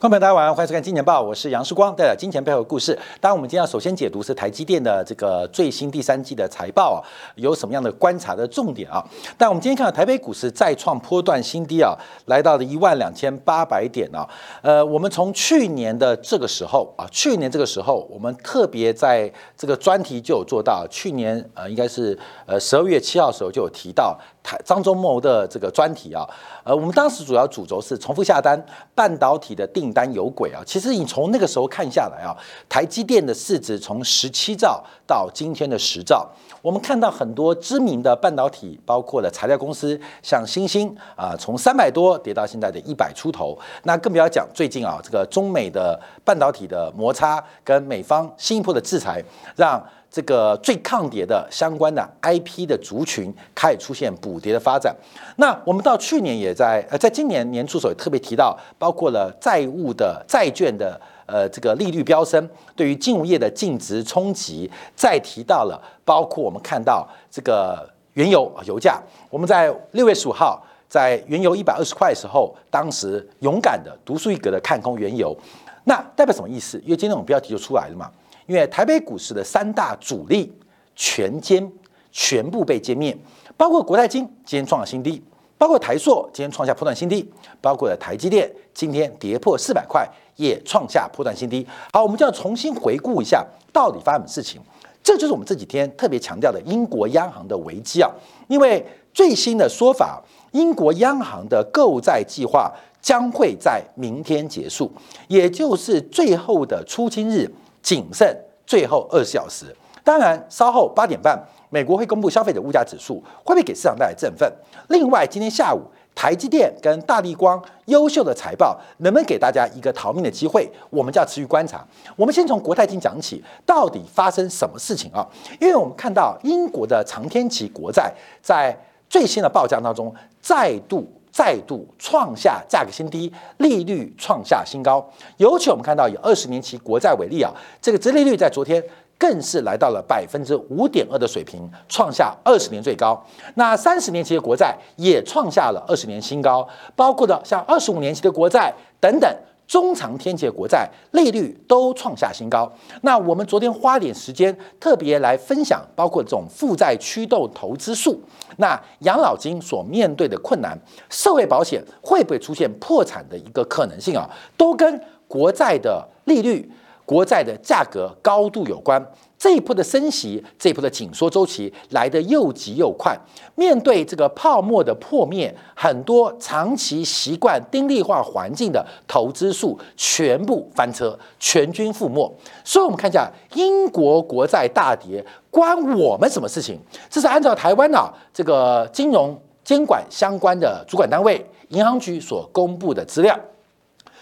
观众朋友，大家晚上，欢迎收看《金钱报》，我是杨世光，带来金钱背后的故事。当然，我们今天要首先解读是台积电的这个最新第三季的财报啊，有什么样的观察的重点啊？但我们今天看到台北股市再创波段新低啊，来到了一万两千八百点啊。呃，我们从去年的这个时候啊，去年这个时候，我们特别在这个专题就有做到，去年呃，应该是呃十二月七号的时候就有提到。台张忠谋的这个专题啊，呃，我们当时主要主轴是重复下单，半导体的订单有轨啊。其实你从那个时候看下来啊，台积电的市值从十七兆到今天的十兆，我们看到很多知名的半导体，包括了材料公司，像星星啊，从三百多跌到现在的一百出头。那更不要讲最近啊，这个中美的半导体的摩擦跟美方新一波的制裁，让。这个最抗跌的相关的 IP 的族群开始出现补跌的发展。那我们到去年也在呃，在今年年初时候也特别提到，包括了债务的债券的呃这个利率飙升，对于金融业的净值冲击。再提到了，包括我们看到这个原油油价，我们在六月十五号在原油一百二十块的时候，当时勇敢的独树一格的看空原油，那代表什么意思？因为今天我们标题就出来了嘛。因为台北股市的三大主力全歼，全部被歼灭，包括国泰金今天创了新低，包括台塑今天创下破断新低，包括了台积电今天跌破四百块，也创下破断新低。好，我们就要重新回顾一下到底发生什么事情。这就是我们这几天特别强调的英国央行的危机啊！因为最新的说法，英国央行的购债计划将会在明天结束，也就是最后的出清日。仅剩最后二十小时，当然稍后八点半，美国会公布消费者物价指数，会不会给市场带来振奋？另外，今天下午台积电跟大立光优秀的财报，能不能给大家一个逃命的机会？我们就要持续观察。我们先从国泰金讲起，到底发生什么事情啊？因为我们看到英国的长天期国债在最新的报价当中再度。再度创下价格新低，利率创下新高。尤其我们看到以二十年期国债为例啊，这个殖利率在昨天更是来到了百分之五点二的水平，创下二十年最高。那三十年期的国债也创下了二十年新高，包括的像二十五年期的国债等等。中长天期国债利率都创下新高。那我们昨天花点时间特别来分享，包括这种负债驱动投资数，那养老金所面对的困难，社会保险会不会出现破产的一个可能性啊？都跟国债的利率、国债的价格高度有关。这一波的升息，这一波的紧缩周期来得又急又快。面对这个泡沫的破灭，很多长期习惯丁力化环境的投资数全部翻车，全军覆没。所以，我们看一下英国国债大跌，关我们什么事情？这是按照台湾啊这个金融监管相关的主管单位银行局所公布的资料，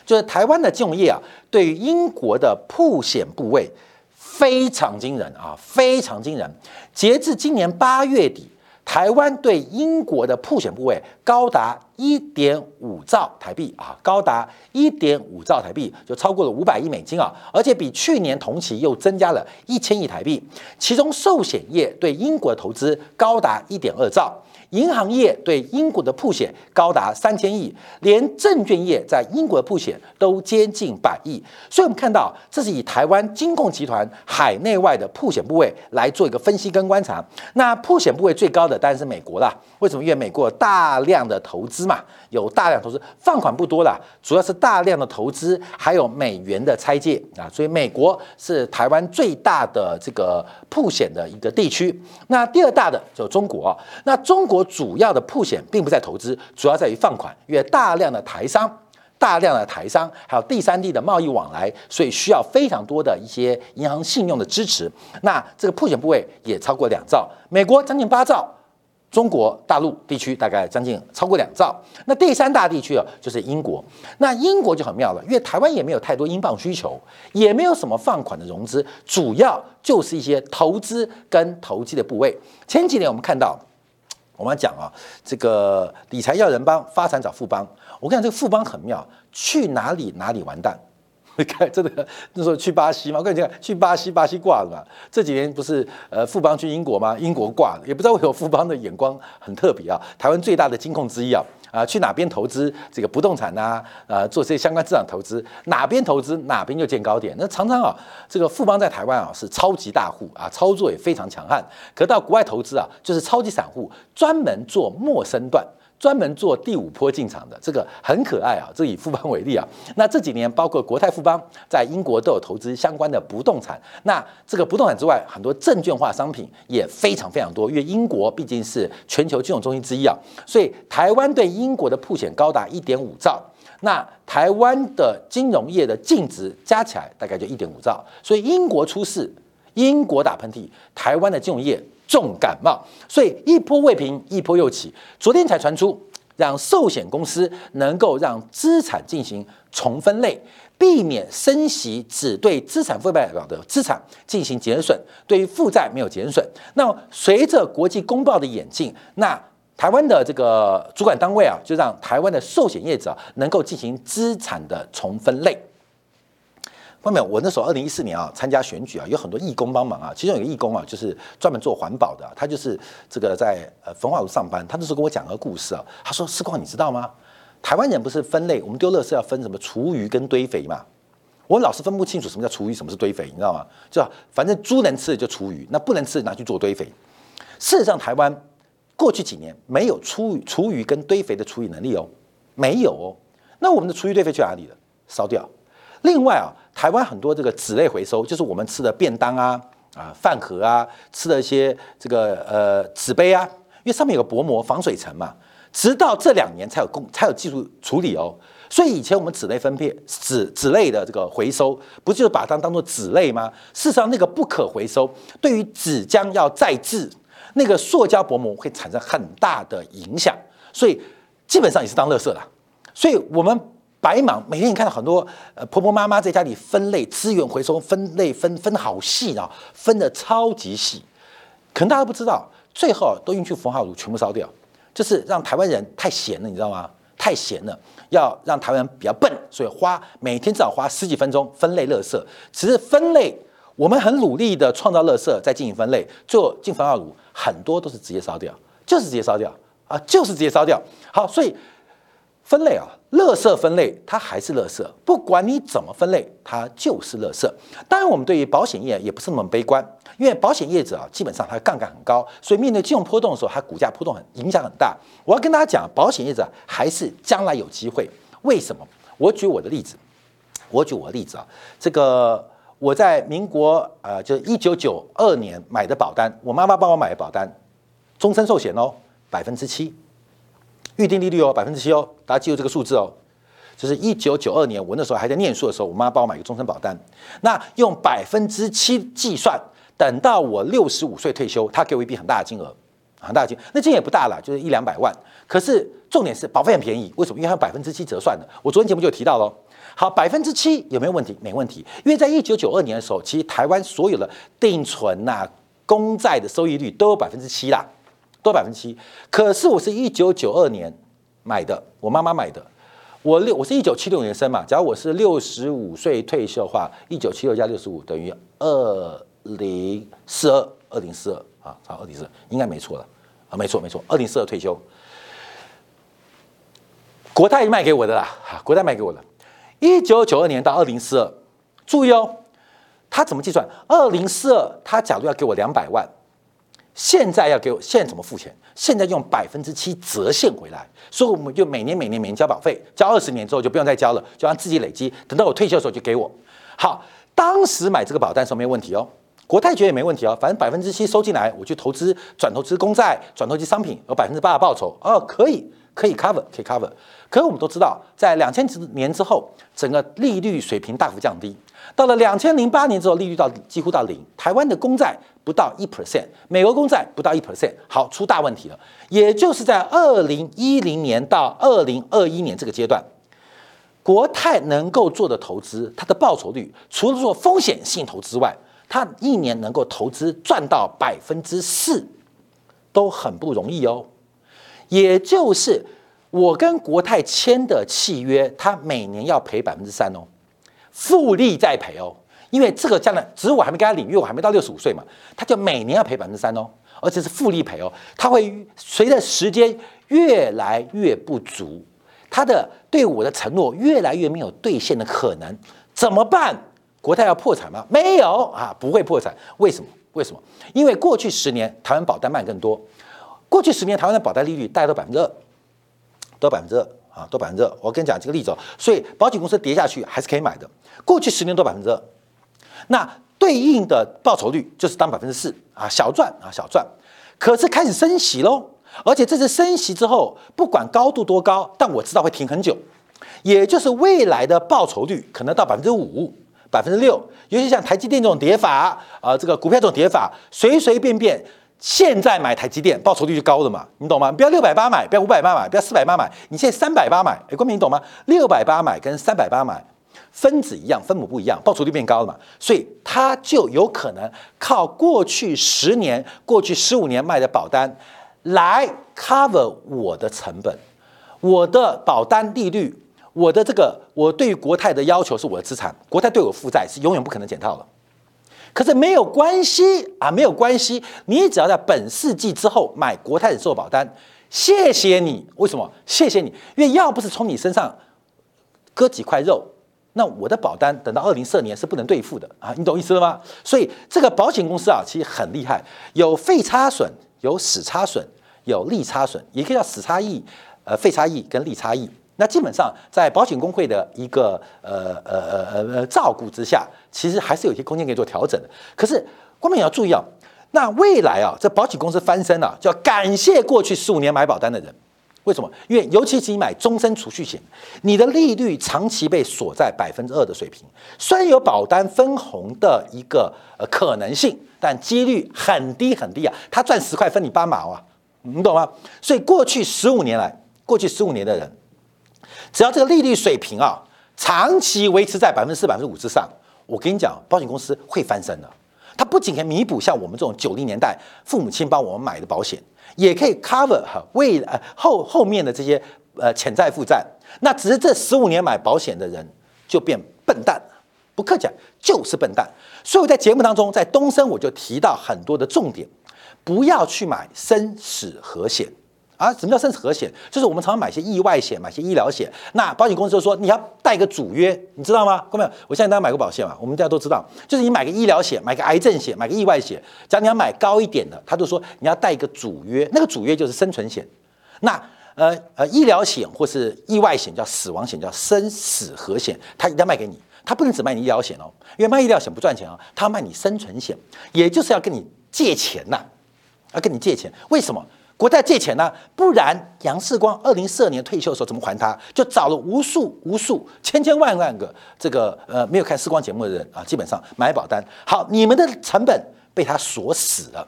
就是台湾的金融业啊，对于英国的铺险部位。非常惊人啊，非常惊人！截至今年八月底，台湾对英国的铺险部位高达一点五兆台币啊，高达一点五兆台币，就超过了五百亿美金啊，而且比去年同期又增加了一千亿台币。其中寿险业对英国的投资高达一点二兆。银行业对英国的铺险高达三千亿，连证券业在英国的铺险都接近百亿，所以我们看到这是以台湾金控集团海内外的铺险部位来做一个分析跟观察。那铺险部位最高的当然是美国啦，为什么？因为美国大量的投资嘛，有大量投资，放款不多啦，主要是大量的投资，还有美元的拆借啊，所以美国是台湾最大的这个铺险的一个地区。那第二大的就中国，那中国。主要的铺险并不在投资，主要在于放款，因为大量的台商、大量的台商还有第三地的贸易往来，所以需要非常多的一些银行信用的支持。那这个铺险部位也超过两兆，美国将近八兆，中国大陆地区大概将近超过两兆。那第三大地区啊，就是英国。那英国就很妙了，因为台湾也没有太多英镑需求，也没有什么放款的融资，主要就是一些投资跟投机的部位。前几年我们看到。我们讲啊，这个理财要人帮，发展找富帮。我跟你讲，这个富帮很妙，去哪里哪里完蛋，你看，真的那时候去巴西嘛，我跟你讲，去巴西，巴西挂了嘛。这几年不是呃富邦去英国吗？英国挂了，也不知道为什么富邦的眼光很特别啊。台湾最大的金控之一啊，啊去哪边投资这个不动产呐？呃做这些相关资产投资，哪边投资哪边就见高点。那常常啊，这个富邦在台湾啊是超级大户啊，操作也非常强悍。可到国外投资啊，就是超级散户，专门做陌生段。专门做第五波进场的这个很可爱啊！这以富邦为例啊，那这几年包括国泰富邦在英国都有投资相关的不动产。那这个不动产之外，很多证券化商品也非常非常多，因为英国毕竟是全球金融中心之一啊，所以台湾对英国的铺险高达一点五兆。那台湾的金融业的净值加起来大概就一点五兆，所以英国出事，英国打喷嚏，台湾的金融业。重感冒，所以一波未平，一波又起。昨天才传出，让寿险公司能够让资产进行重分类，避免升息只对资产负债表的资产进行减损，对于负债没有减损。那随着国际公报的演进，那台湾的这个主管单位啊，就让台湾的寿险业者能够进行资产的重分类。后面我那时候二零一四年啊参加选举啊，有很多义工帮忙啊，其中有个义工啊，就是专门做环保的，他就是这个在呃焚化炉上班，他那时候跟我讲个故事啊，他说：“世光，你知道吗？台湾人不是分类，我们丢垃圾要分什么厨余跟堆肥嘛？我老是分不清楚什么叫厨余，什么是堆肥，你知道吗？就反正猪能吃的就厨余，那不能吃的拿去做堆肥。事实上，台湾过去几年没有厨余、厨余跟堆肥的处理能力哦，没有哦。那我们的厨余堆肥去哪里了？烧掉。另外啊。台湾很多这个纸类回收，就是我们吃的便当啊、啊饭盒啊，吃的一些这个呃纸杯啊，因为上面有个薄膜防水层嘛，直到这两年才有工才有技术处理哦。所以以前我们纸类分配纸纸类的这个回收，不就是把它当做纸类吗？事实上，那个不可回收，对于纸浆要再制，那个塑胶薄膜会产生很大的影响，所以基本上也是当垃圾了。所以我们。白忙，每天你看到很多呃婆婆妈妈在家里分类资源回收，分类分分好细啊，分的超级细，可能大家不知道，最后都运去焚化炉全部烧掉，就是让台湾人太闲了，你知道吗？太闲了，要让台湾人比较笨，所以花每天至少花十几分钟分类垃圾。只是分类，我们很努力的创造垃圾，再进行分类，做进焚化炉，很多都是直接烧掉，就是直接烧掉啊，就是直接烧掉。好，所以。分类啊，垃圾分类它还是垃圾，不管你怎么分类，它就是垃圾。当然，我们对于保险业也不是那么悲观，因为保险业者啊，基本上它杠杆很高，所以面对金融波动的时候，它股价波动很影响很大。我要跟大家讲，保险业者还是将来有机会。为什么？我举我的例子，我举我的例子啊，这个我在民国呃，就是一九九二年买的保单，我妈妈帮我买的保单，终身寿险哦，百分之七。预定利率哦，百分之七哦，大家记住这个数字哦。就是一九九二年，我那时候还在念书的时候，我妈帮我买一个终身保单。那用百分之七计算，等到我六十五岁退休，她给我一笔很大的金额，很大的金，那金也不大了，就是一两百万。可是重点是保费很便宜，为什么？因为它有百分之七折算的。我昨天节目就有提到喽。好，百分之七有没有问题？没问题，因为在一九九二年的时候，其实台湾所有的定存呐、公债的收益率都有百分之七啦。多百分之七，可是我是一九九二年买的，我妈妈买的，我六我是一九七六年生嘛，假如我是六十五岁退休的话，一九七六加六十五等于二零四二，二零四二啊，好，二零四二应该没错了啊，没错没错，二零四二退休，国泰卖给我的啦，国泰卖给我的，一九九二年到二零四二，注意哦，他怎么计算？二零四二，他假如要给我两百万。现在要给我，现在怎么付钱？现在用百分之七折现回来，所以我们就每年每年每年交保费，交二十年之后就不用再交了，就按自己累积，等到我退休的时候就给我。好，当时买这个保单时候没问题哦，国泰觉得也没问题哦，反正百分之七收进来，我去投资，转投资公债，转投资商品，有百分之八的报酬哦，可以可以 cover 可以 cover。可是我们都知道，在两千年之后，整个利率水平大幅降低。到了两千零八年之后，利率到几乎到零。台湾的公债不到一 percent，美国公债不到一 percent，好出大问题了。也就是在二零一零年到二零二一年这个阶段，国泰能够做的投资，它的报酬率除了做风险性投资外，它一年能够投资赚到百分之四，都很不容易哦。也就是我跟国泰签的契约，它每年要赔百分之三哦。复利再赔哦，因为这个将来只是我还没跟他领，因为我还没到六十五岁嘛，他就每年要赔百分之三哦，而且是复利赔哦，他会随着时间越来越不足，他的对我的承诺越来越没有兑现的可能，怎么办？国泰要破产吗？没有啊，不会破产。为什么？为什么？因为过去十年台湾保单卖更多，过去十年台湾的保单利率大概都百分之二，都百分之二啊，都百分之二。我跟你讲这个例子哦，所以保险公司跌下去还是可以买的。过去十年都百分之二，那对应的报酬率就是当百分之四啊，小赚啊，小赚。可是开始升息喽，而且这次升息之后，不管高度多高，但我知道会停很久，也就是未来的报酬率可能到百分之五。百分之六，尤其像台积电这种跌法，啊，这个股票这种跌法，随随便便现在买台积电，报酬率就高了嘛，你懂吗？不要六百八买，不要五百八买，不要四百八买，你现在三百八买，哎，光明你懂吗？六百八买跟三百八买，分子一样，分母不一样，报酬率变高了嘛，所以它就有可能靠过去十年、过去十五年卖的保单来 cover 我的成本，我的保单利率。我的这个，我对于国泰的要求是我的资产，国泰对我负债是永远不可能减套的。可是没有关系啊，没有关系，你只要在本世纪之后买国泰的寿保单，谢谢你。为什么？谢谢你，因为要不是从你身上割几块肉，那我的保单等到二零四二年是不能兑付的啊，你懂意思了吗？所以这个保险公司啊，其实很厉害，有费差损，有死差损，有利差损，也可以叫死差异、呃费差异跟利差异。那基本上，在保险工会的一个呃呃呃呃照顾之下，其实还是有些空间可以做调整的。可是，光明也要注意啊，那未来啊，这保险公司翻身了，就要感谢过去十五年买保单的人。为什么？因为尤其是你买终身储蓄险，你的利率长期被锁在百分之二的水平，虽然有保单分红的一个呃可能性，但几率很低很低啊。他赚十块分你八毛啊，你懂吗？所以过去十五年来，过去十五年的人。只要这个利率水平啊，长期维持在百分之四、百分之五之上，我跟你讲，保险公司会翻身的。它不仅可以弥补像我们这种九零年代父母亲帮我们买的保险，也可以 cover 哈未呃后后面的这些呃潜在负债。那只是这十五年买保险的人就变笨蛋，不客气就是笨蛋。所以我在节目当中，在东升我就提到很多的重点，不要去买生死和险。啊，什么叫生死和险？就是我们常常买些意外险，买些医疗险。那保险公司就说你要带个主约，你知道吗？各位，我现在大家买过保险嘛？我们大家都知道，就是你买个医疗险，买个癌症险，买个意外险。假如你要买高一点的，他就说你要带一个主约，那个主约就是生存险。那呃呃，医疗险或是意外险叫死亡险，叫生死和险，他一定要卖给你，他不能只卖你医疗险哦，因为卖医疗险不赚钱哦，他卖你生存险，也就是要跟你借钱呐，要跟你借钱，为什么？国债借钱呢，不然杨世光二零四二年退休的时候怎么还他？就找了无数无数千千万万个这个呃没有看世光节目的人啊，基本上买保单。好，你们的成本被他锁死了，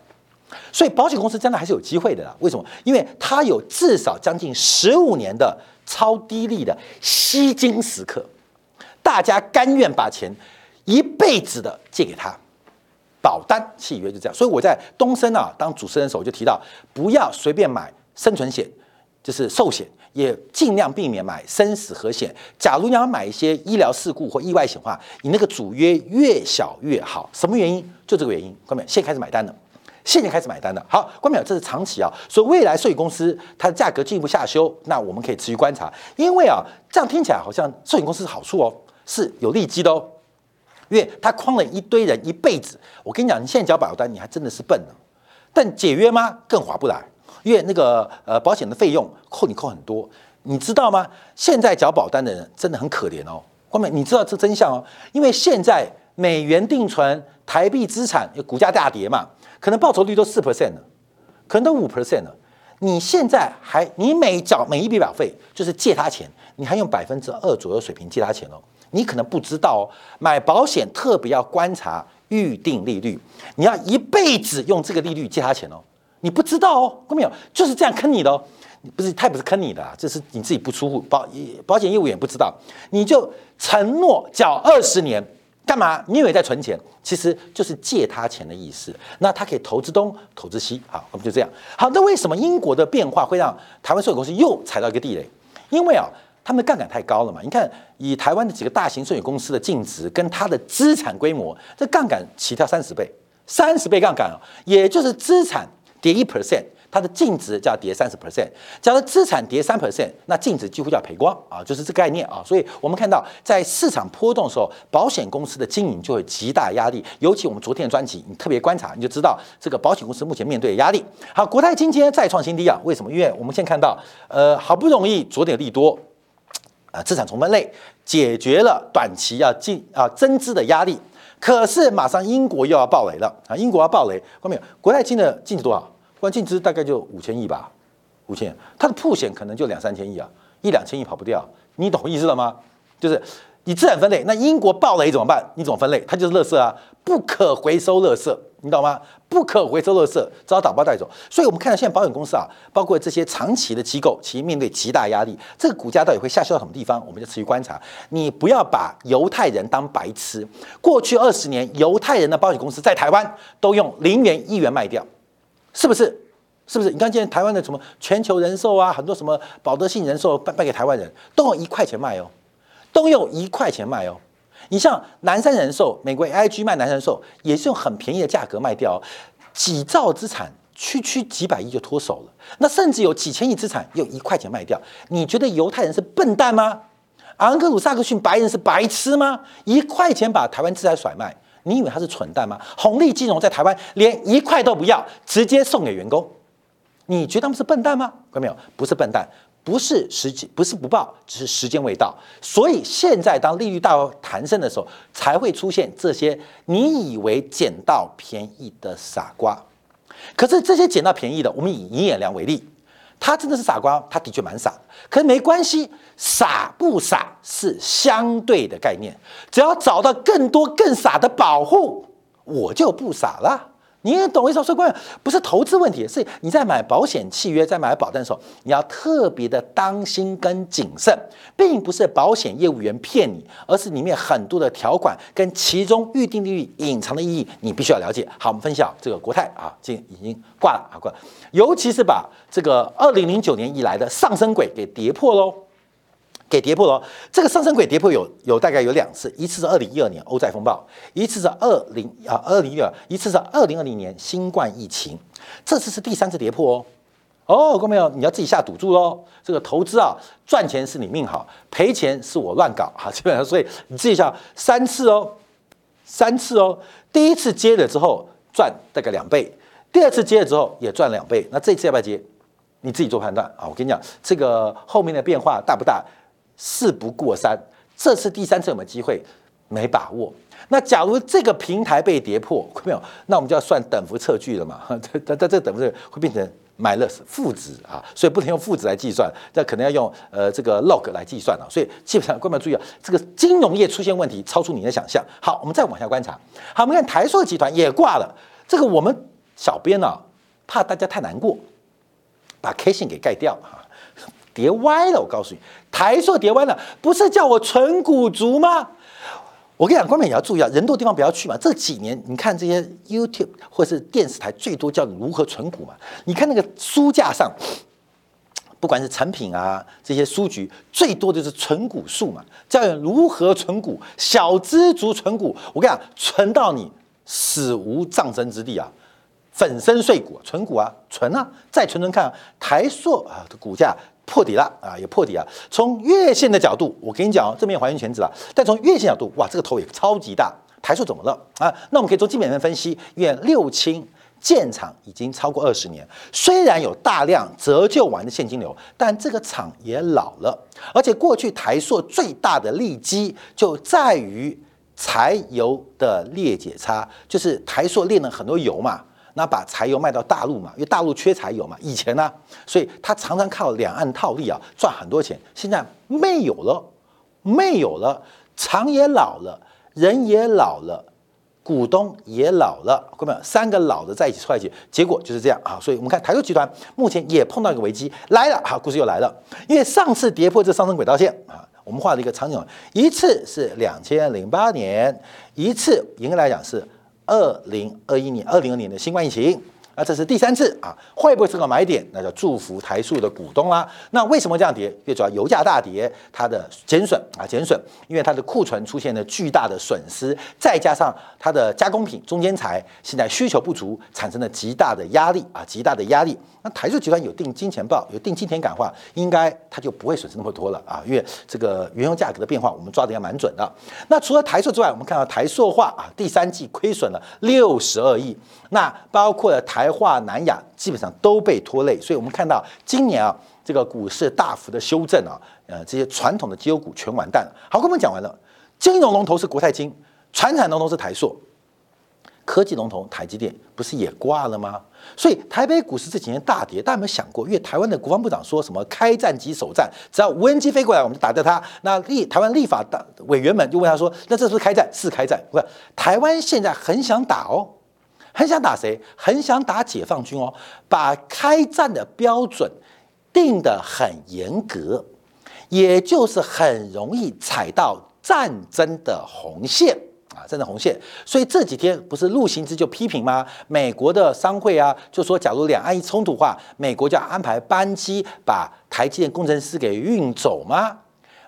所以保险公司将来还是有机会的啦。为什么？因为他有至少将近十五年的超低利的吸金时刻，大家甘愿把钱一辈子的借给他。保单契约就这样，所以我在东升啊当主持人的时候，就提到不要随便买生存险，就是寿险，也尽量避免买生死和险。假如你要买一些医疗事故或意外险的话，你那个主约越小越好。什么原因？就这个原因。关淼，现在开始买单了，现在开始买单了。好，关淼，这是长期啊，所以未来寿险公司它的价格进一步下修，那我们可以持续观察。因为啊，这样听起来好像寿险公司是好处哦，是有利基的哦。因为他框了一堆人一辈子，我跟你讲，你现在缴保单，你还真的是笨呢。但解约吗？更划不来，因为那个呃保险的费用扣你扣很多，你知道吗？现在缴保单的人真的很可怜哦。后面你知道这真相哦，因为现在美元定存、台币资产股价大跌嘛，可能报酬率都四 percent 了，可能都五 percent 了。你现在还你每缴每一笔保费就是借他钱，你还用百分之二左右水平借他钱哦。你可能不知道哦，买保险特别要观察预定利率，你要一辈子用这个利率借他钱哦。你不知道哦，看没有？就是这样坑你的哦。不是，他也不是坑你的，这是你自己不出户，保保险业务员不知道，你就承诺缴二十年，干嘛？你以为在存钱，其实就是借他钱的意思。那他可以投资东，投资西，好，我们就这样。好，那为什么英国的变化会让台湾寿险公司又踩到一个地雷？因为啊。他们杠杆太高了嘛？你看，以台湾的几个大型寿险公司的净值跟它的资产规模，这杠杆起跳三十倍，三十倍杠杆啊，也就是资产跌一 percent。它的净值就要跌三十 percent，假如资产跌三 percent，那净值几乎就要赔光啊，就是这概念啊。所以我们看到，在市场波动的时候，保险公司的经营就会极大压力。尤其我们昨天的专辑，你特别观察，你就知道这个保险公司目前面对的压力。好，国泰今天再创新低啊，为什么？因为我们先看到，呃，好不容易昨天利多，啊，资产重分类解决了短期要进啊增资的压力，可是马上英国又要爆雷了啊，英国要爆雷，看到没有？国泰金的净值多少？关净值大概就五千亿吧，五千，它的铺险可能就两三千亿啊，一两千亿跑不掉，你懂意思了吗？就是你资产分类，那英国爆雷怎么办？你怎么分类？它就是垃圾啊，不可回收垃圾，你懂吗？不可回收垃圾，只好打包带走。所以我们看到现在保险公司啊，包括这些长期的机构，其实面对极大压力，这个股价到底会下修到什么地方？我们就持续观察。你不要把犹太人当白痴，过去二十年，犹太人的保险公司在台湾都用零元一元卖掉。是不是？是不是？你看，现在台湾的什么全球人寿啊，很多什么保德信人寿卖卖给台湾人都用一块钱卖哦，都用一块钱卖哦。你像南山人寿，美国 IG 卖南山人寿也是用很便宜的价格卖掉，几兆资产区区几百亿就脱手了。那甚至有几千亿资产用一块钱卖掉，你觉得犹太人是笨蛋吗？昂格鲁萨克逊白人是白痴吗？一块钱把台湾资产甩卖？你以为他是蠢蛋吗？红利金融在台湾连一块都不要，直接送给员工。你觉得他们是笨蛋吗？看到没有？不是笨蛋，不是时机，不是不报，只是时间未到。所以现在当利率大弹升的时候，才会出现这些你以为捡到便宜的傻瓜。可是这些捡到便宜的，我们以银眼良为例。他真的是傻瓜，他的确蛮傻，可是没关系，傻不傻是相对的概念，只要找到更多更傻的保护，我就不傻了。你也懂我意思？说关键不是投资问题，是你在买保险契约、在买保单的时候，你要特别的当心跟谨慎，并不是保险业务员骗你，而是里面很多的条款跟其中预定利率隐藏的意义，你必须要了解。好，我们分享这个国泰啊，这已经挂了啊挂了，尤其是把这个二零零九年以来的上升轨给跌破喽。给跌破了，这个上升轨跌破有有大概有两次，一次是二零一二年欧债风暴，一次是二零啊二零一二，一次是二零二零年新冠疫情，这次是第三次跌破哦。哦，各位朋友，你要自己下赌注喽。这个投资啊，赚钱是你命好，赔钱是我乱搞 啊。基本上，所以你自己想三次哦，三次哦。第一次接了之后赚大概两倍，第二次接了之后也赚两倍，那这次要不要接？你自己做判断啊。我跟你讲，这个后面的变化大不大？事不过三，这次第三次有没有机会？没把握。那假如这个平台被跌破，没有，那我们就要算等幅测距了嘛？这、这、这等幅会变成 minus 负值啊，所以不能用负值来计算，这可能要用呃这个 log 来计算了。所以基本上，各位注意啊，这个金融业出现问题，超出你的想象。好，我们再往下观察。好，我们看台硕集团也挂了。这个我们小编呢，怕大家太难过，把 K 线给盖掉哈。跌歪了，我告诉你，台硕跌歪了，不是叫我纯股族吗？我跟你讲，观众也要注意啊，人多地方不要去嘛。这几年你看这些 YouTube 或是电视台，最多叫你如何存股嘛。你看那个书架上，不管是成品啊，这些书局，最多就是存股术嘛，教你如何存股，小资族存股。我跟你讲，存到你死无葬身之地啊，粉身碎骨，存股啊，存啊，再存存看，台塑啊的股价。破底了啊，也破底啊！从月线的角度，我跟你讲哦，这边还原全值了。但从月线角度，哇，这个头也超级大，台塑怎么了啊？那我们可以做基本面分析，因为六轻建厂已经超过二十年，虽然有大量折旧完的现金流，但这个厂也老了。而且过去台塑最大的利基就在于柴油的裂解差，就是台塑炼了很多油嘛。那把柴油卖到大陆嘛，因为大陆缺柴油嘛。以前呢，所以他常常靠两岸套利啊赚很多钱。现在没有了，没有了，厂也老了，人也老了，股东也老了，各位三个老的在一起出来结，结果就是这样啊。所以我们看台塑集团目前也碰到一个危机来了，好，故事又来了。因为上次跌破这上升轨道线啊，我们画了一个场景，一次是两千零八年，一次应该来讲是。二零二一年、二零二年的新冠疫情，那这是第三次啊，会不会是个买点？那就祝福台塑的股东啦。那为什么这样跌？最主要油价大跌，它的减损啊减损，因为它的库存出现了巨大的损失，再加上它的加工品中间材现在需求不足，产生了极大的压力啊极大的压力。那台塑集团有定金钱报，有定金田感化，应该它就不会损失那么多了啊，因为这个原油价格的变化我们抓的也蛮准的。那除了台塑之外，我们看到台塑化啊，第三季亏损了六十二亿，那包括了台化、南亚，基本上都被拖累。所以我们看到今年啊，这个股市大幅的修正啊，呃，这些传统的绩优股全完蛋了。好，跟我们讲完了，金融龙头是国泰金，传产龙头是台塑。科技龙头台积电不是也挂了吗？所以台北股市这几年大跌，大家有没有想过？因为台湾的国防部长说什么开战即首战，只要无人机飞过来，我们就打掉它。那立台湾立法的委员们就问他说：“那这是不是开战？是开战？不是？台湾现在很想打哦，很想打谁？很想打解放军哦，把开战的标准定得很严格，也就是很容易踩到战争的红线。”啊，战争红线，所以这几天不是陆行之就批评吗？美国的商会啊，就说假如两岸一冲突的话，美国就要安排班机把台积电工程师给运走吗？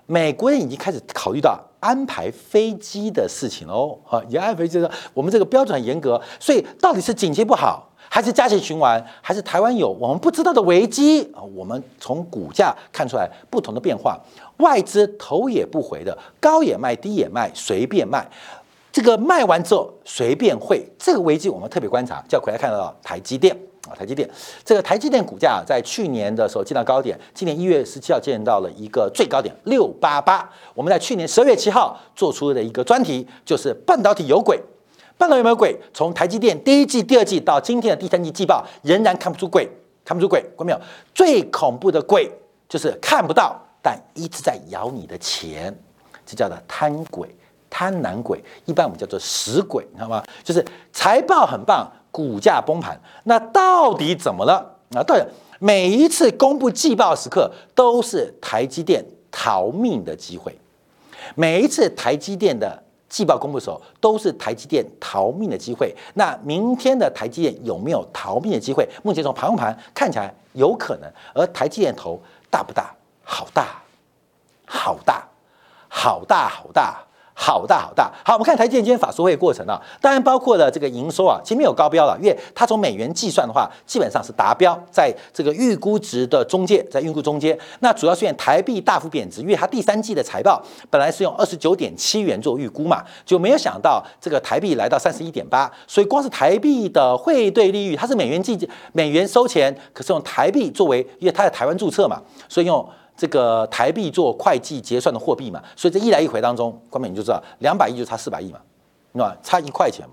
美国人已经开始考虑到安排飞机的事情哦。啊，也安排飞机，我们这个标准很严格，所以到底是景气不好，还是加息循环，还是台湾有我们不知道的危机啊？我们从股价看出来不同的变化，外资头也不回的，高也卖，低也卖，随便卖。这个卖完之后随便汇，这个危机我们特别观察，就要回来看到台积电啊，台积电这个台积电股价在去年的时候见到高点，今年一月十七号见到了一个最高点六八八。我们在去年十二月七号做出的一个专题，就是半导体有鬼，半导体有没有鬼？从台积电第一季、第二季到今天的第三季季报，仍然看不出鬼，看不出鬼，看没有？最恐怖的鬼就是看不到，但一直在咬你的钱，这叫做贪鬼。贪婪鬼，一般我们叫做死鬼，你知道吗？就是财报很棒，股价崩盘，那到底怎么了？啊，对，每一次公布季报时刻都是台积电逃命的机会，每一次台积电的季报公布时候都是台积电逃命的机会。那明天的台积电有没有逃命的机会？目前从盘盘看起来有可能，而台积电头大不大？好大，好大，好大，好大。好大好大，好，我们看台积电今天法说会过程啊，当然包括了这个营收啊，前面有高标了，因为它从美元计算的话，基本上是达标，在这个预估值的中介，在预估中间，那主要是因台币大幅贬值，因为它第三季的财报本来是用二十九点七元做预估嘛，就没有想到这个台币来到三十一点八，所以光是台币的汇兑利率，它是美元计美元收钱，可是用台币作为，因为它在台湾注册嘛，所以用。这个台币做会计结算的货币嘛，所以这一来一回当中，关美你就知道，两百亿就差四百亿嘛，那？差一块钱，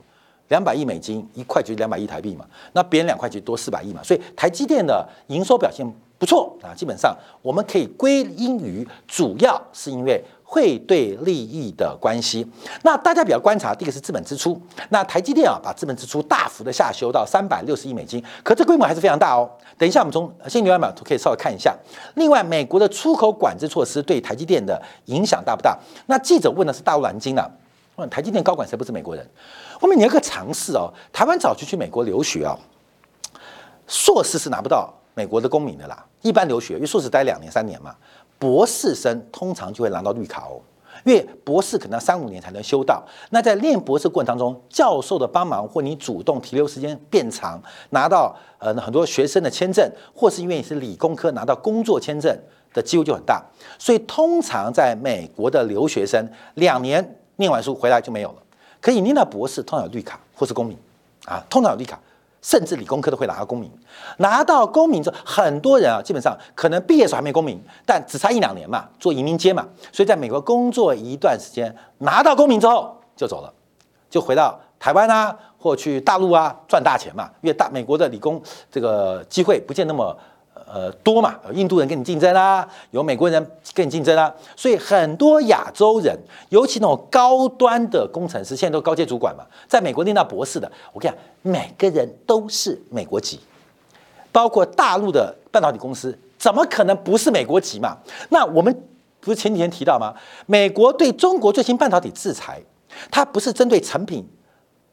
两百亿美金一块就两百亿台币嘛，那别人两块就多四百亿嘛，所以台积电的营收表现不错啊，基本上我们可以归因于主要是因为。汇兑利益的关系，那大家比较观察，第一个是资本支出。那台积电啊，把资本支出大幅的下修到三百六十亿美金，可这规模还是非常大哦。等一下我们从先留两秒图可以稍微看一下。另外，美国的出口管制措施对台积电的影响大不大？那记者问的是大陆蓝鲸啊，问台积电高管谁不是美国人？我们你要个尝试哦，台湾早期去美国留学哦，硕士是拿不到美国的公民的啦，一般留学因为硕士待两年三年嘛。博士生通常就会拿到绿卡哦，因为博士可能要三五年才能修到。那在念博士过程当中，教授的帮忙或你主动停留时间变长，拿到呃很多学生的签证，或是因为你是理工科拿到工作签证的机会就很大。所以通常在美国的留学生两年念完书回来就没有了，可以念到博士通常有绿卡或是公民啊，通常有绿卡。甚至理工科都会拿到公民，拿到公民之后，很多人啊，基本上可能毕业时候还没公民，但只差一两年嘛，做移民街嘛，所以在美国工作一段时间，拿到公民之后就走了，就回到台湾啊，或去大陆啊赚大钱嘛，因为大美国的理工这个机会不见那么。呃，多嘛，印度人跟你竞争啦，有美国人跟你竞争啦，所以很多亚洲人，尤其那种高端的工程师，现在都高阶主管嘛，在美国念到博士的，我跟你讲，每个人都是美国籍，包括大陆的半导体公司，怎么可能不是美国籍嘛？那我们不是前几天提到吗？美国对中国最新半导体制裁，它不是针对成品、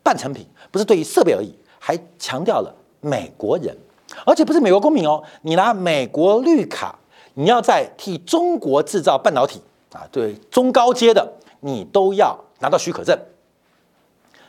半成品，不是对于设备而已，还强调了美国人，而且不是美国公民哦，你拿美国绿卡，你要在替中国制造半导体啊，对中高阶的，你都要拿到许可证，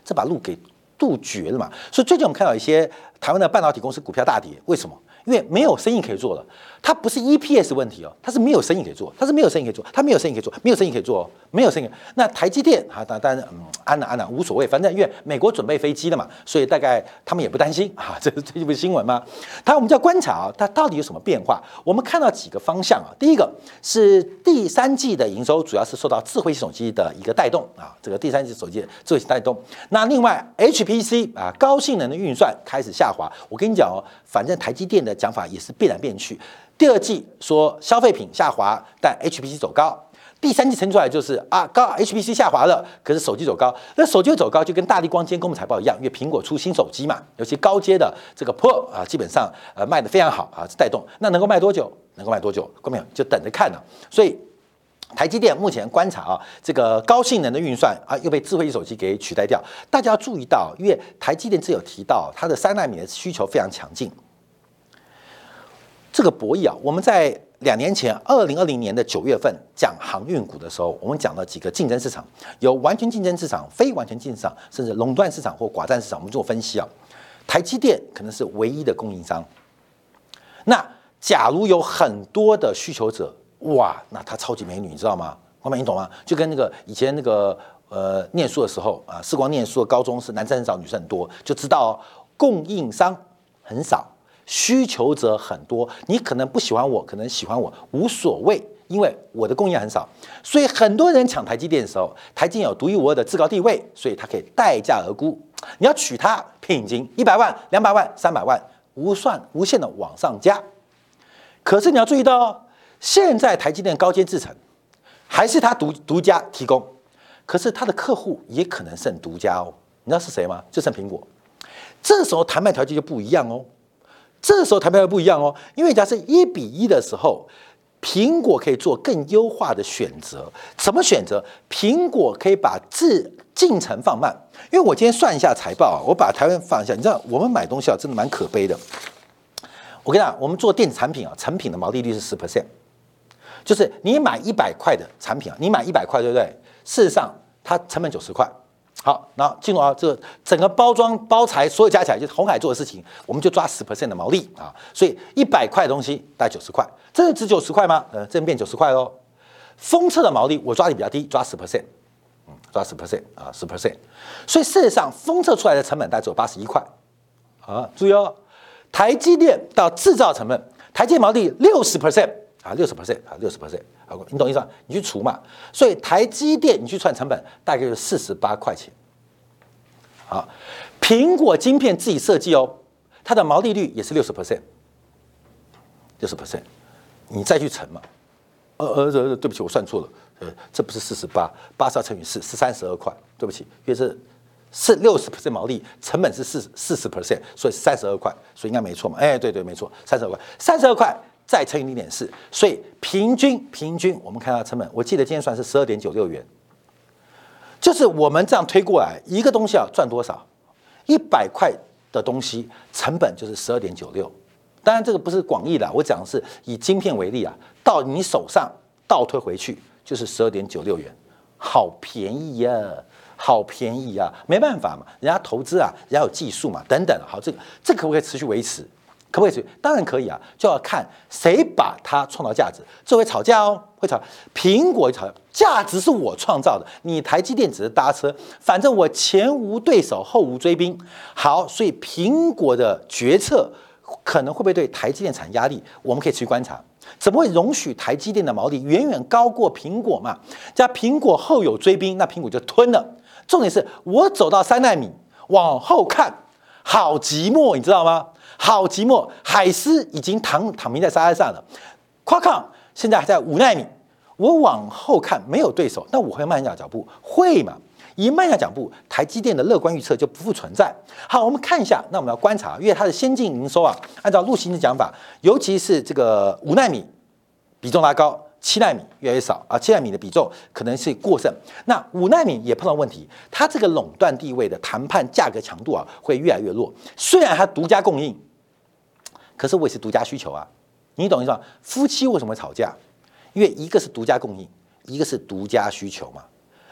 这把路给杜绝了嘛。所以最近我们看到一些台湾的半导体公司股票大跌，为什么？因为没有生意可以做了，它不是 EPS 问题哦，它是没有生意可以做，它是没有生意可以做，它没有生意可以做，没有生意可以做，没有生意。那台积电啊，当然嗯，安了安了，无所谓，反正因为美国准备飞机了嘛，所以大概他们也不担心啊。这这不是新闻吗？它我们叫观察啊，它到底有什么变化？我们看到几个方向啊。第一个是第三季的营收主要是受到智慧型手机的一个带动啊，这个第三季手机智慧型带动。那另外 HPC 啊，高性能的运算开始下滑。我跟你讲哦，反正台积电的。讲法也是变来变去。第二季说消费品下滑，但 HPC 走高。第三季呈出来就是啊，高 HPC 下滑了，可是手机走高。那手机走高就跟大力光今天公布财报一样，因为苹果出新手机嘛，尤其高阶的这个 Pro 啊，基本上呃卖的非常好啊，带动。那能够卖多久？能够卖多久？各位就等着看了。所以台积电目前观察啊，这个高性能的运算啊，又被智慧手机给取代掉。大家要注意到，因为台积电只有提到它的三纳米的需求非常强劲。这个博弈啊，我们在两年前，二零二零年的九月份讲航运股的时候，我们讲了几个竞争市场，有完全竞争市场、非完全竞争市场，甚至垄断市场或寡占市场。我们做分析啊，台积电可能是唯一的供应商。那假如有很多的需求者，哇，那她超级美女，你知道吗？后面你懂吗？就跟那个以前那个呃念书的时候啊，时光念书的高中是男生很少，女生很多，就知道供应商很少。需求者很多，你可能不喜欢我，可能喜欢我，无所谓，因为我的供应很少，所以很多人抢台积电的时候，台积电有独一无二的至高地位，所以它可以待价而沽。你要取它，聘金一百万、两百万、三百万，无算无限的往上加。可是你要注意到，现在台积电高阶制程还是它独独家提供，可是它的客户也可能剩独家哦。你知道是谁吗？就剩苹果。这时候谈判条件就不一样哦。这时候谈判会不一样哦，因为假设一比一的时候，苹果可以做更优化的选择。怎么选择？苹果可以把自进程放慢。因为我今天算一下财报啊，我把台湾放一下。你知道我们买东西啊，真的蛮可悲的。我跟你讲，我们做电子产品啊，成品的毛利率是十 percent，就是你买一百块的产品啊，你买一百块，对不对？事实上它成本九十块。好，那进入啊，这整个包装包材所有加起来就是红海做的事情，我们就抓十 percent 的毛利啊，所以一百块的东西大概九十块，真的值九十块吗？呃，真变九十块喽。封测的毛利我抓的比较低，抓十 percent，嗯，抓十 percent 啊，十 percent。所以事实上封测出来的成本大概只有八十一块啊。注意哦，台积电到制造成本，台积毛利六十 percent 啊，六十 percent 啊，六十 percent。好，你懂意思吧？你去除嘛，所以台积电你去算成本大概是四十八块钱。好，苹果晶片自己设计哦，它的毛利率也是六十 percent，六十 percent，你再去乘嘛。呃呃，对不起，我算错了，呃，这不是四十八，八十二乘以四是三十二块，对不起，因为是是六十 percent 毛利，成本是四四十 percent，所以三十二块，所以应该没错嘛。哎，对对，没错，三十二块，三十二块。再乘以零点四，所以平均平均，我们看它成本，我记得今天算是十二点九六元，就是我们这样推过来，一个东西要赚多少？一百块的东西成本就是十二点九六。当然这个不是广义的，我讲的是以晶片为例啊，到你手上倒推回去就是十二点九六元，好便宜呀，好便宜啊，没办法嘛，人家投资啊，人家有技术嘛，等等，好，这个这可不可以持续维持？可不可以？当然可以啊，就要看谁把它创造价值。这会吵架哦，会吵。苹果吵架价值是我创造的，你台积电只是搭车。反正我前无对手，后无追兵。好，所以苹果的决策可能会不会对台积电产生压力？我们可以持续观察。怎么会容许台积电的毛利远远高过苹果嘛？加苹果后有追兵，那苹果就吞了。重点是我走到三纳米，往后看，好寂寞，你知道吗？好寂寞，海思已经躺躺平在沙滩上了。夸康现在还在五纳米，我往后看没有对手，那我会慢下脚步，会吗？一慢下脚步，台积电的乐观预测就不复存在。好，我们看一下，那我们要观察，因为它的先进营收啊，按照陆行的讲法，尤其是这个五纳米比重拉高，七纳米越来越少啊，七纳米的比重可能是过剩。那五纳米也碰到问题，它这个垄断地位的谈判价格强度啊会越来越弱。虽然它独家供应，可是我也是独家需求啊，你懂意思吗？夫妻为什么会吵架？因为一个是独家供应，一个是独家需求嘛。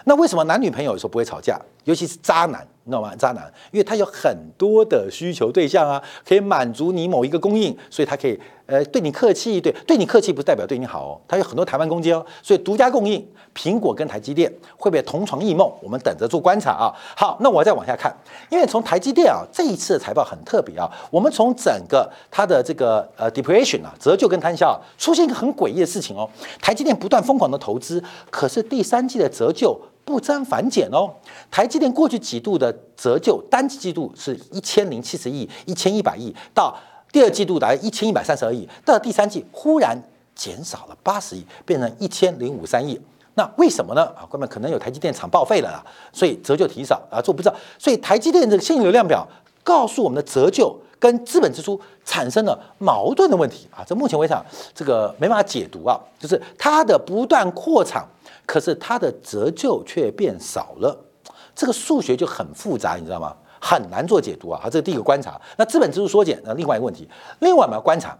那为什么男女朋友有时候不会吵架？尤其是渣男，你知道吗？渣男，因为他有很多的需求对象啊，可以满足你某一个供应，所以他可以呃对你客气，对对你客气不代表对你好哦，他有很多台湾攻击哦，所以独家供应，苹果跟台积电会不会同床异梦？我们等着做观察啊。好，那我再往下看，因为从台积电啊这一次的财报很特别啊，我们从整个它的这个呃 depreciation 啊折旧跟摊销出现一个很诡异的事情哦，台积电不断疯狂的投资，可是第三季的折旧。不增反减哦，台积电过去几度的折旧，单季度是一千零七十亿、一千一百亿，到第二季度达一千一百三十二亿，到第三季忽然减少了八十亿，变成一千零五三亿。那为什么呢？啊，官们可能有台积电厂报废了啦，所以折旧提少啊，做不知道。所以台积电这个现金流量表告诉我们的折旧跟资本支出产生了矛盾的问题啊，这目前为止这个没办法解读啊，就是它的不断扩产。可是它的折旧却变少了，这个数学就很复杂，你知道吗？很难做解读啊！好，这是第一个观察。那资本支出缩减，那另外一个问题。另外我们要观察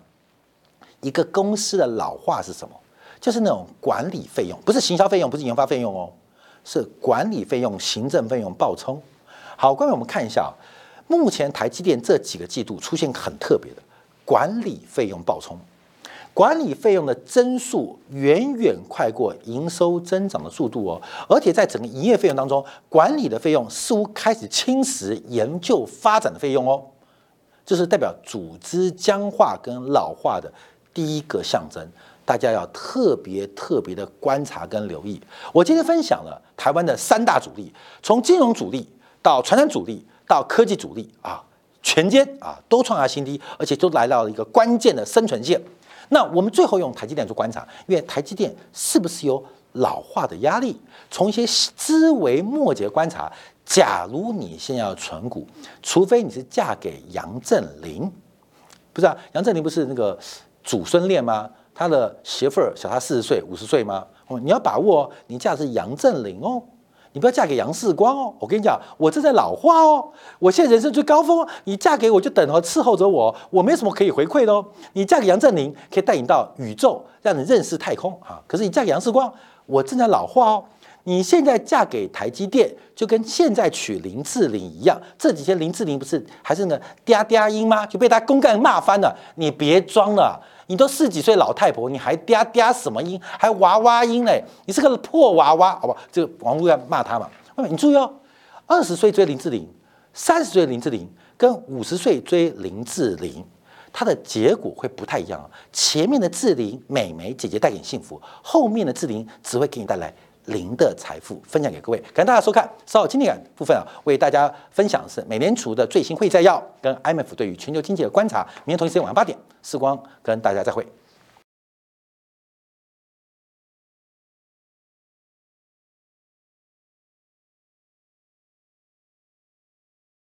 一个公司的老化是什么？就是那种管理费用，不是行销费用，不是研发费用哦，是管理费用、行政费用爆冲。好，各位我们看一下啊，目前台积电这几个季度出现很特别的管理费用爆冲。管理费用的增速远远快过营收增长的速度哦，而且在整个营业费用当中，管理的费用似乎开始侵蚀研究发展的费用哦，这是代表组织僵化跟老化的第一个象征，大家要特别特别的观察跟留意。我今天分享了台湾的三大主力，从金融主力到传统主力到科技主力啊，全间啊都创下新低，而且都来到了一个关键的生存线。那我们最后用台积电做观察，因为台积电是不是有老化的压力？从一些枝微末节观察，假如你现在要存股，除非你是嫁给杨振宁，不是啊？杨振宁不是那个祖孙恋吗？他的媳妇儿小他四十岁、五十岁吗？哦，你要把握哦，你嫁的是杨振宁哦。你不要嫁给杨世光哦！我跟你讲，我正在老化哦。我现在人生最高峰，你嫁给我就等着伺候着我，我没有什么可以回馈的哦。你嫁给杨振宁，可以带你到宇宙，让你认识太空啊。可是你嫁给杨世光，我正在老化哦。你现在嫁给台积电，就跟现在娶林志玲一样。这几天林志玲不是还是那嗲嗲音吗？就被他公干骂翻了。你别装了。你都四几岁老太婆，你还嗲嗲什么音？还娃娃音嘞？你是个破娃娃，好不？这个网络要骂他嘛？你注意哦，二十岁追林志玲，三十岁林志玲跟五十岁追林志玲，它的结果会不太一样。前面的志玲美眉姐姐带给你幸福，后面的志玲只会给你带来。零的财富分享给各位，感谢大家收看。稍后经典部分啊，为大家分享的是美联储的最新会议摘要跟 IMF 对于全球经济的观察。明天同一时间晚上八点，时光跟大家再会。